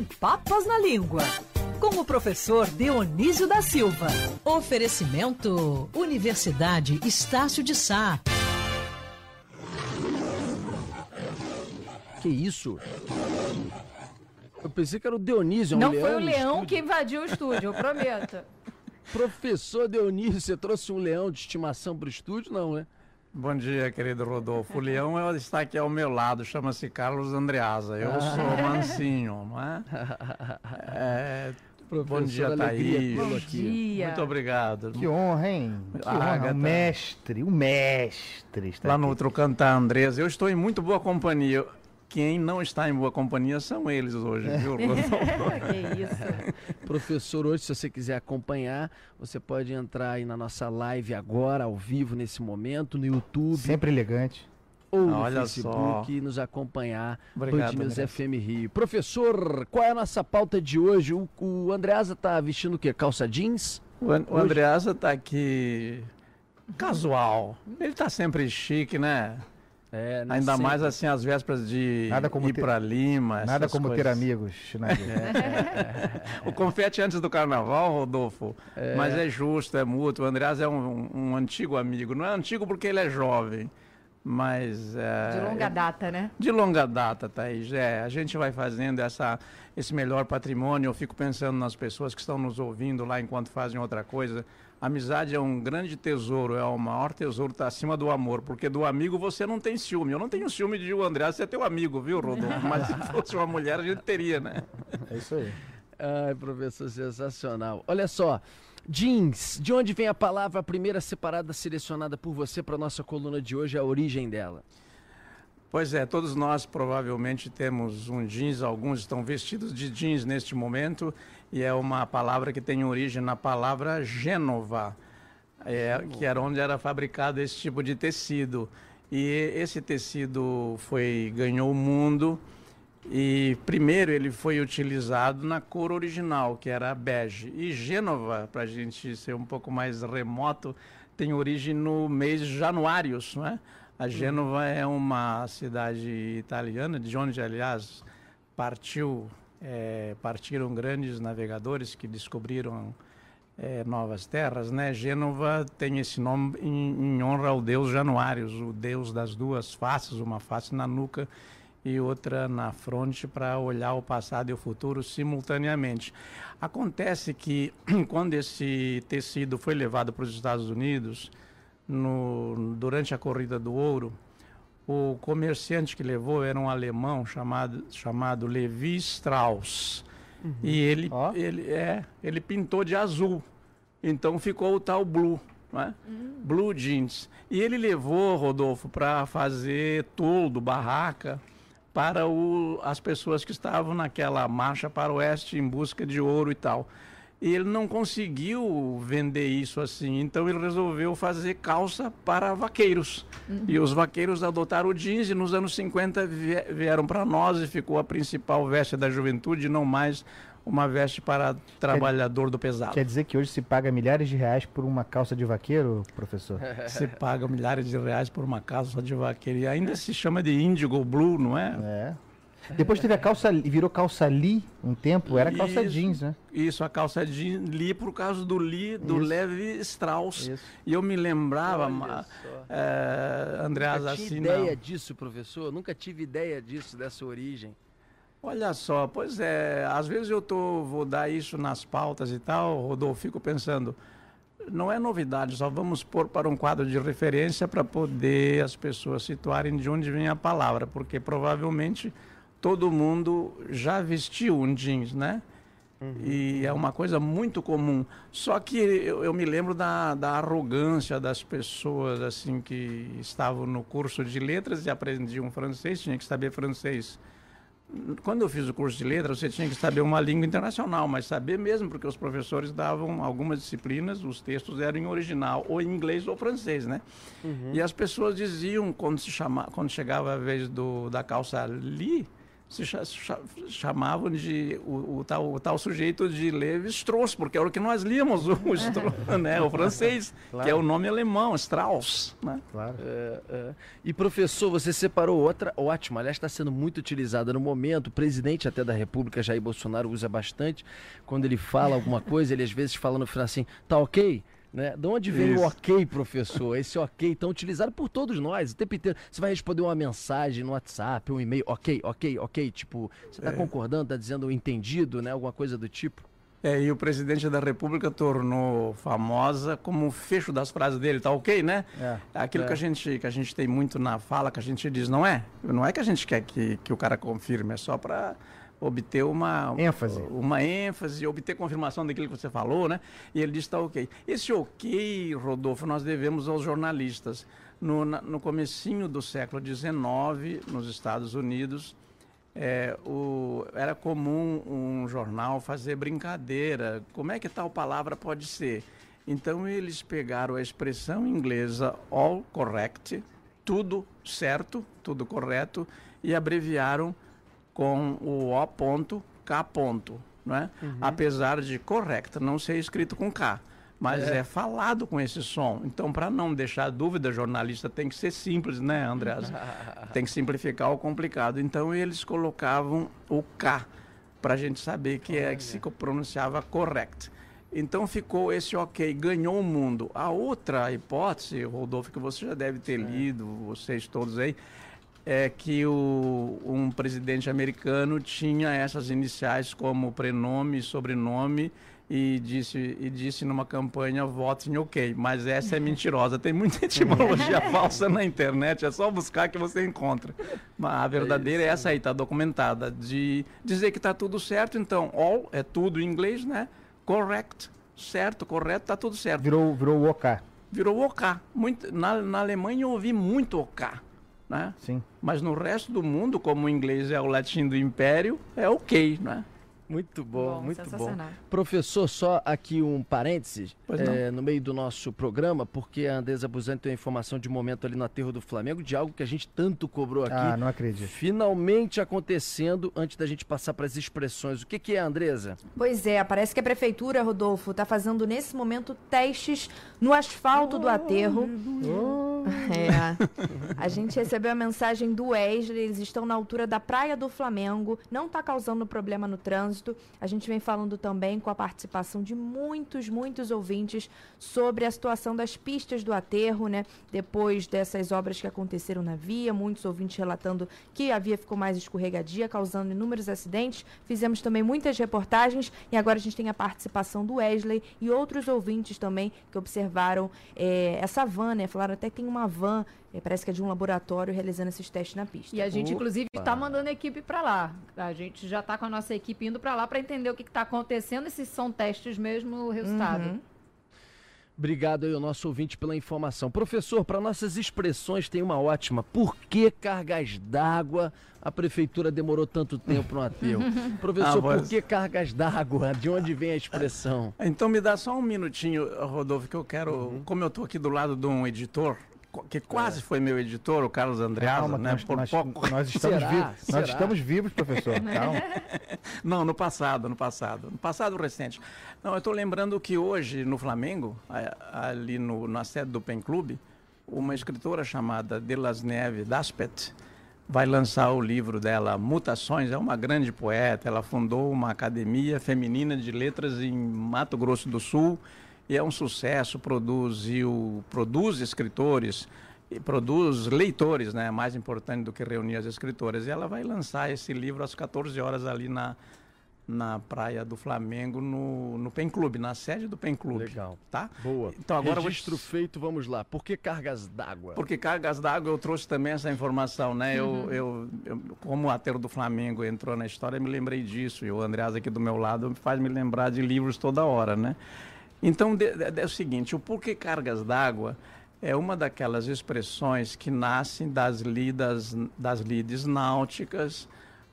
Sem Papas na Língua. Com o professor Dionísio da Silva. Oferecimento: Universidade Estácio de Sá. Que isso? Eu pensei que era o Dionísio, um Não leão foi o leão estúdio. que invadiu o estúdio, eu prometo. Professor Dionísio, você trouxe um leão de estimação pro estúdio, não, né? Bom dia, querido Rodolfo. O leão é- está aqui ao meu lado, chama-se Carlos Andreasa. Eu Ah. sou mansinho, não é? É, bom dia, Thaís. Bom dia. Muito obrigado. Que honra, hein? Que honra. Agatha. O mestre, o mestre está Lá aqui. no outro canto a Andresa. Eu estou em muito boa companhia. Quem não está em boa companhia são eles hoje, viu, Rodolfo? que isso. Professor, hoje, se você quiser acompanhar, você pode entrar aí na nossa live agora, ao vivo, nesse momento, no YouTube Sempre elegante. ou no Olha Facebook só. e nos acompanhar. Obrigado, Band News. FM Rio. Professor, qual é a nossa pauta de hoje? O, o Andreasa tá vestindo o quê? Calça jeans? O, An- o Andreasa está aqui casual. Ele está sempre chique, né? É, né, Ainda sempre. mais assim às vésperas de Nada como ir ter- para Lima. Nada como ter coisas. amigos na vida. O confete antes do carnaval, Rodolfo, mas é justo, é mútuo. O Andreas é um, um antigo amigo. Não é antigo porque ele é jovem, mas... É, De longa data, né? De longa data, Thaís. É, a gente vai fazendo essa, esse melhor patrimônio. Eu fico pensando nas pessoas que estão nos ouvindo lá enquanto fazem outra coisa. A amizade é um grande tesouro, é o maior tesouro, está acima do amor, porque do amigo você não tem ciúme. Eu não tenho ciúme de o André ser teu amigo, viu, Rodolfo? Mas se fosse uma mulher, a gente teria, né? É isso aí. Ai, professor, sensacional. Olha só, jeans, de onde vem a palavra a primeira separada selecionada por você para nossa coluna de hoje, a origem dela? Pois é, todos nós provavelmente temos um jeans, alguns estão vestidos de jeans neste momento, e é uma palavra que tem origem na palavra Gênova, é, que era onde era fabricado esse tipo de tecido. E esse tecido foi ganhou o mundo e primeiro ele foi utilizado na cor original, que era a bege. E Gênova, para a gente ser um pouco mais remoto, tem origem no mês Januários, não é? A Gênova é uma cidade italiana, de onde, aliás, partiu, eh, partiram grandes navegadores que descobriram eh, novas terras, né? Gênova tem esse nome em, em honra ao deus Januários, o deus das duas faces, uma face na nuca e outra na fronte para olhar o passado e o futuro simultaneamente. Acontece que quando esse tecido foi levado para os Estados Unidos, no, durante a corrida do ouro, o comerciante que levou era um alemão chamado, chamado Levi Strauss. E ele, Ó. ele, é, ele pintou de azul. Então ficou o tal blue. Né? Blue jeans. E ele levou, Rodolfo, para fazer toldo, barraca, para o, as pessoas que estavam naquela marcha para o oeste em busca de ouro e tal. E ele não conseguiu vender isso assim, então ele resolveu fazer calça para vaqueiros. E os vaqueiros adotaram o jeans e nos anos 50 vie- vieram para nós e ficou a principal veste da juventude, não mais uma veste para trabalhador do pesado. Quer dizer que hoje se paga milhares de reais por uma calça de vaqueiro, professor? Se paga milhares de reais por uma calça de vaqueiro e ainda se chama de indigo blue, não é? É. Depois teve a calça, virou calça Lee um tempo, era calça Isso. jeans, né? Isso, a calça jeans li por causa do Lee, do Isso. Levi Strauss. Isso. E eu me lembrava, ma- é, Andreas, Nunca tinha assim, ideia não. disso, professor. Nunca tive ideia disso, dessa origem. Olha só, pois é, às vezes eu tô, vou dar isso nas pautas e tal, Rodolfo, fico pensando, não é novidade, só vamos pôr para um quadro de referência para poder as pessoas situarem de onde vem a palavra, porque provavelmente todo mundo já vestiu um jeans, né? E é uma coisa muito comum. Só que eu, eu me lembro da, da arrogância das pessoas assim que estavam no curso de letras e aprendiam francês, tinha que saber francês. Quando eu fiz o curso de letras, você tinha que saber uma língua internacional, mas saber mesmo, porque os professores davam algumas disciplinas, os textos eram em original, ou em inglês ou francês, né? E as pessoas diziam, quando, se chama, quando chegava a vez do, da calça li, se cha- cha- chamavam de o, o tal, o tal sujeito de Levi Strauss, porque era o que nós líamos, o, Strauss, né, o francês, que é o nome alemão, Strauss. Né? Claro. É, é. E professor, você separou outra ótima, aliás, está sendo muito utilizada no momento. O presidente até da República, Jair Bolsonaro, usa bastante. Quando ele fala alguma coisa, ele às vezes fala no final assim, tá ok? Né? De onde vem o Isso. ok, professor? Esse ok tão utilizado por todos nós o tempo inteiro. Você vai responder uma mensagem no WhatsApp, um e-mail, ok, ok, ok. Tipo, você está concordando, está dizendo entendido, né? Alguma coisa do tipo. É, e o presidente da República tornou famosa como o fecho das frases dele, tá ok, né? É. Aquilo É. que, a gente, que a gente tem muito na fala, que a gente diz, não é? Não é que a gente quer que, que o cara confirme, é só para obter uma ênfase. uma ênfase, obter confirmação daquilo que você falou, né? E ele diz está ok. Esse ok, Rodolfo, nós devemos aos jornalistas. No, no comecinho do século XIX, nos Estados Unidos, é, o- era comum um jornal fazer brincadeira. Como é que tal palavra pode ser? Então eles pegaram a expressão inglesa all correct, tudo certo, tudo correto, e abreviaram com o O ponto, K ponto, não é? Apesar de correct não ser escrito com K, mas é, falado com esse som. Então, para não deixar dúvida, jornalista tem que ser simples, né, Andreas? tem que simplificar o complicado. Então, eles colocavam o K para a gente saber que é que se pronunciava correct. Então ficou esse ok, ganhou o mundo. A outra hipótese, Rodolfo, que você já deve ter lido, vocês todos aí, é que o, um presidente americano tinha essas iniciais como prenome e sobrenome e disse, e disse numa campanha votem ok, mas essa é mentirosa. Tem muita etimologia falsa na internet, é só buscar que você encontra. Mas a verdadeira é, essa aí, está documentada, de dizer que está tudo certo, então all é tudo em inglês, né? Correct, certo, correto, está tudo certo. Virou, virou o OK. Virou OK. Muito, na, na Alemanha eu ouvi muito OK, né? Sim. Mas no resto do mundo, como o inglês é o latim do império, é ok, né? Muito bom, Bom, muito bom. Professor, só aqui um parênteses Pois não. é, no meio do nosso programa, porque a Andresa Buzani tem uma informação de momento ali no aterro do Flamengo, de algo que a gente tanto cobrou aqui. Ah, não acredito. Finalmente acontecendo, antes da gente passar para as expressões. O que, que é, Andresa? Pois é, parece que a prefeitura, Rodolfo, está fazendo nesse momento testes no asfalto do aterro. É. A gente recebeu a mensagem do Wesley, eles estão na altura da Praia do Flamengo, não está causando problema no trânsito. A gente vem falando também com a participação de muitos, muitos ouvintes sobre a situação das pistas do aterro, né? Depois dessas obras que aconteceram na via, muitos ouvintes relatando que a via ficou mais escorregadia, causando inúmeros acidentes. Fizemos também muitas reportagens e agora a gente tem a participação do Wesley e outros ouvintes também que observaram eh, essa van, né? Falaram até que tem uma van, eh, parece que é de um laboratório, realizando esses testes na pista. E a gente, Opa. inclusive, está mandando a equipe para lá. A gente já está com a nossa equipe indo para lá para entender o que está acontecendo e se são testes mesmo o resultado. Uhum. Obrigado aí ao nosso ouvinte pela informação. Professor, para nossas expressões tem uma ótima. Por que cargas d'água a prefeitura demorou tanto tempo no aterro? Professor, Ah, mas- por que cargas d'água? De onde vem a expressão? Então me dá só um minutinho, Rodolfo, que eu quero. Como eu estou aqui do lado de um editor, que quase foi meu editor, o Carlos Andreasa, Calma, né? nós, Por nós- pouco. nós estamos Será? vivos. Será? Nós estamos vivos, professor. Calma. Não, no passado, no passado. No passado recente. Não, eu estou lembrando que hoje, no Flamengo, a- ali no, na sede do PEN Clube, uma escritora chamada Delas Neve Daspet vai lançar o livro dela, Mutações. É uma grande poeta. Ela fundou uma academia feminina de letras em Mato Grosso do Sul e é um sucesso. Produziu, produz escritores e produz leitores, né? Mais importante do que reunir as escritoras. E ela vai lançar esse livro às 14 horas ali na, na praia do Flamengo, no, no PEN Clube, na sede do PEN Clube. Legal. Tá? Boa. Então agora eu vou Registro feito, vamos lá. Por que cargas d'água? porque cargas d'água eu trouxe também essa informação, né? Eu, eu, eu- como o aterro do Flamengo entrou na história, eu me lembrei disso. E o Andreas aqui do meu lado faz me lembrar de livros toda hora, né? Então, de- de- é o seguinte, o porquê cargas d'água é uma daquelas expressões que nascem das lidas, das lides náuticas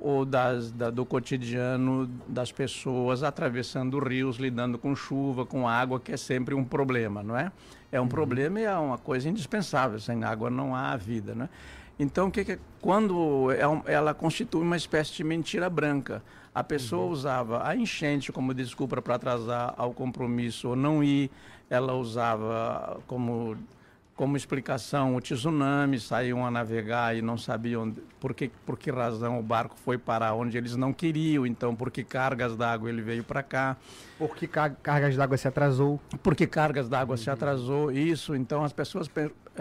ou das, da- do cotidiano das pessoas atravessando rios, lidando com chuva, com água, que é sempre um problema, não é? É um problema e é uma coisa indispensável. Sem água não há vida, né? Então, que que, quando é ela constitui uma espécie de mentira branca, a pessoa usava a enchente como desculpa para atrasar ao compromisso ou não ir, ela usava como como explicação o tsunami, saíam a navegar e não sabiam por que, por que razão o barco foi parar onde eles não queriam, então por que cargas d'água ele veio para cá. Por que car- cargas d'água se atrasou? Porque cargas d'água se atrasou, isso. Então as pessoas.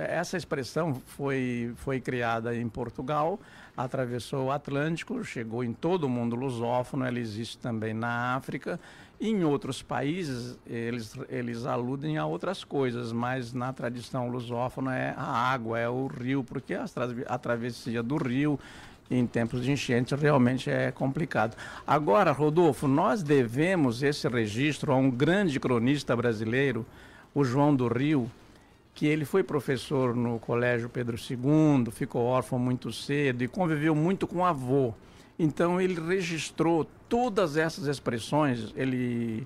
Essa expressão foi, foi criada em Portugal, atravessou o Atlântico, chegou em todo o mundo lusófono, ela existe também na África. Em outros países, eles, eles aludem a outras coisas, mas na tradição lusófona é a água, é o rio, porque tra- a travessia do rio em tempos de enchente realmente é complicado. Agora, Rodolfo, nós devemos esse registro a um grande cronista brasileiro, o João do Rio, que ele foi professor no Colégio Pedro II, ficou órfão muito cedo e conviveu muito com o avô. Então ele registrou todas essas expressões. Ele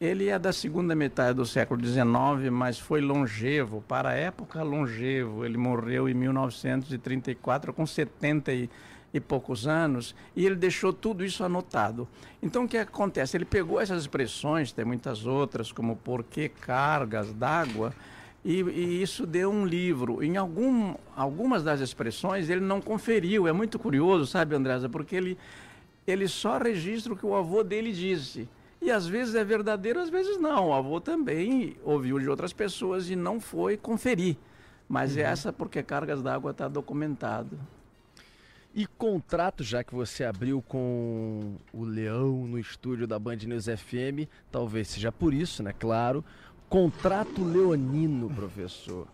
ele é da segunda metade do século XIX, mas foi longevo, para a época longevo. Ele morreu em 1934 com 70 e, e poucos anos e ele deixou tudo isso anotado. Então o que acontece? Ele pegou essas expressões, tem muitas outras, como por que cargas d'água, e, e isso deu um livro. Em algum, algumas das expressões ele não conferiu. É muito curioso, sabe, Andresa, porque ele, ele só registra o que o avô dele disse. E às vezes é verdadeiro, às vezes não. O avô também ouviu de outras pessoas e não foi conferir. Mas essa, porque cargas d'água está documentado. E contrato, já que você abriu com o Leão no estúdio da Band News FM, talvez seja por isso, né? Claro. Contrato leonino, professor.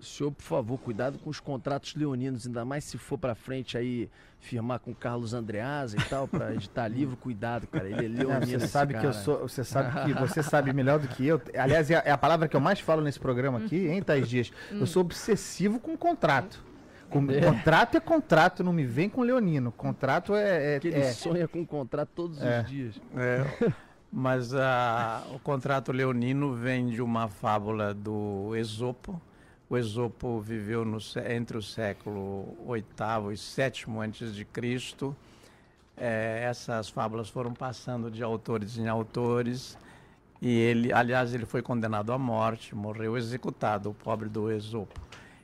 O senhor, por favor, cuidado com os contratos leoninos, ainda mais se for pra frente aí firmar com Carlos Andreasa e tal, pra editar livro, cuidado, cara. Ele é leonino. você sabe que eu cara. sou, você sabe que você sabe melhor do que eu. Aliás, é a, é a palavra que eu mais falo nesse programa aqui, hein, Tais Dias? Eu sou obsessivo com contrato. Com- Contrato é contrato, não me vem com leonino. Contrato é, é- Que ele é- sonha com contrato todos É. os dias. É, mas ah, o contrato leonino vem de uma fábula do Esopo. O Esopo viveu no entre o século VIII e VII antes de Cristo. É, essas fábulas foram passando de autores em autores. E ele, aliás, ele foi condenado à morte, morreu executado, o pobre do Esopo.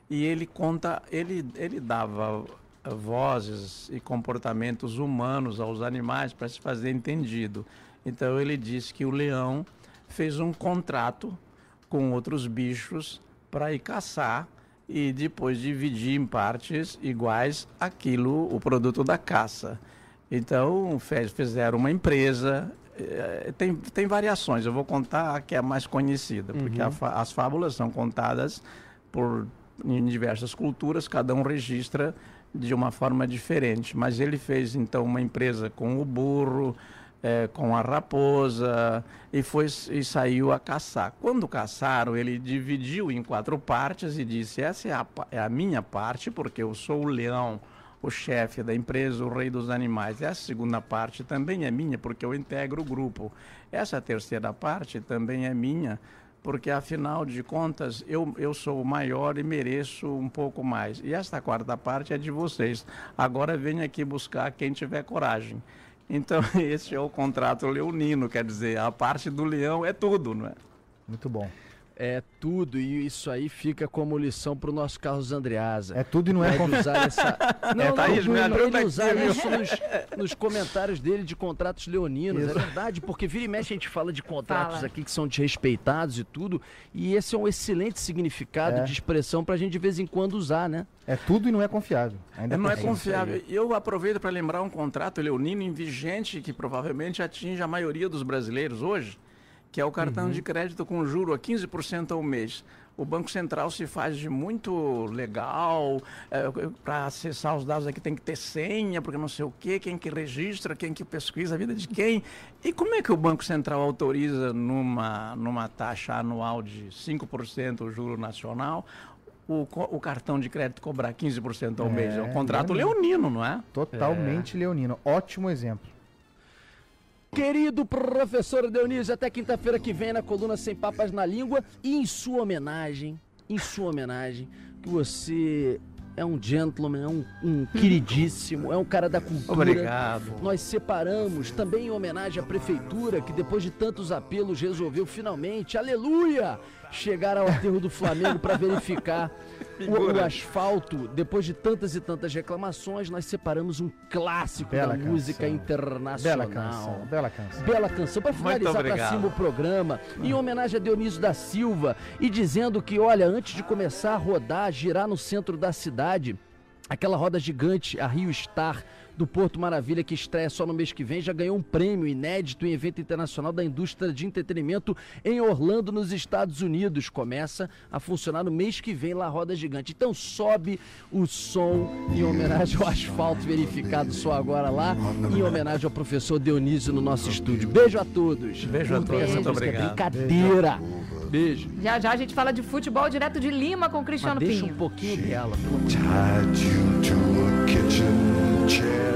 E ele conta, ele, ele dava vozes e comportamentos humanos aos animais para se fazer entendido. Então ele disse que o leão fez um contrato com outros bichos para ir caçar e depois dividir em partes iguais aquilo, o produto da caça. Então fez, fizeram uma empresa. eh, Tem, tem variações, eu vou contar a que é a mais conhecida, porque a fa- as fábulas são contadas por em diversas culturas, cada um registra de uma forma diferente. Mas ele fez então uma empresa com o burro, eh, com a raposa e foi e saiu a caçar. Quando caçaram, ele dividiu em quatro partes e disse: essa é a, é a minha parte porque eu sou o leão, o chefe da empresa, o rei dos animais. Essa segunda parte também é minha porque eu integro o grupo. Essa terceira parte também é minha porque afinal de contas eu, eu sou o maior e mereço um pouco mais. E esta quarta parte é de vocês. Agora venha aqui buscar quem tiver coragem. Então, esse é o contrato leonino, quer dizer, a parte do leão é tudo, não é? Muito bom. É tudo, e isso aí fica como lição pro nosso Carlos Andreasa. É tudo e não é Pode conf... usar essa. Não, não, Thaís, me não, ajuda ele aqui, usar viu? isso nos, nos comentários dele de contratos leoninos. Isso. É verdade, porque vira e mexe a gente fala de contratos Fala. aqui que são desrespeitados e tudo. E esse é um excelente significado É. de expressão pra gente de vez em quando usar, né? É tudo e não é confiável. Ainda não é por cima. confiável. Eu aproveito para lembrar um contrato leonino em vigente que provavelmente atinge a maioria dos brasileiros hoje, que é o cartão de crédito com juro a 15% ao mês. O Banco Central se faz de muito legal, para acessar os dados aqui tem que ter senha, porque não sei o quê, quem que registra, quem que pesquisa a vida de quem. E como é que o Banco Central autoriza numa, numa taxa anual de 5% o juro nacional o, o cartão de crédito cobrar 15% ao É, mês? É um contrato leonino. leonino, não é? Totalmente leonino. Ótimo exemplo. Querido professor Dionísio, até quinta-feira que vem na coluna Sem Papas na Língua e em sua homenagem, em sua homenagem, que você é um gentleman, é um, um queridíssimo, é um cara da cultura. Obrigado. Nós separamos também em homenagem à prefeitura, que depois de tantos apelos resolveu finalmente, aleluia, chegar ao aterro do Flamengo para verificar o, o asfalto. Depois de tantas e tantas reclamações, nós separamos um clássico Bela da canção. música internacional. Bela canção, bela canção. Bela canção para finalizar para cima o programa, em homenagem a Dionísio da Silva e dizendo que, olha, antes de começar a rodar, girar no centro da cidade, aquela roda gigante, a Rio Star do Porto Maravilha, que estreia só no mês que vem, já ganhou um prêmio inédito em evento internacional da indústria de entretenimento em Orlando, nos Estados Unidos. Começa a funcionar no mês que vem lá a roda gigante. Então sobe o som em homenagem ao asfalto verificado só agora lá, em homenagem ao professor Dionísio no nosso estúdio. Beijo a todos. Beijo a todos, muito é obrigado. Brincadeira. Beijo. Já já a gente fala de futebol direto de Lima com o Cristiano Mas deixa Pinho. um pouquinho dela. Tied you to a kitchen chair.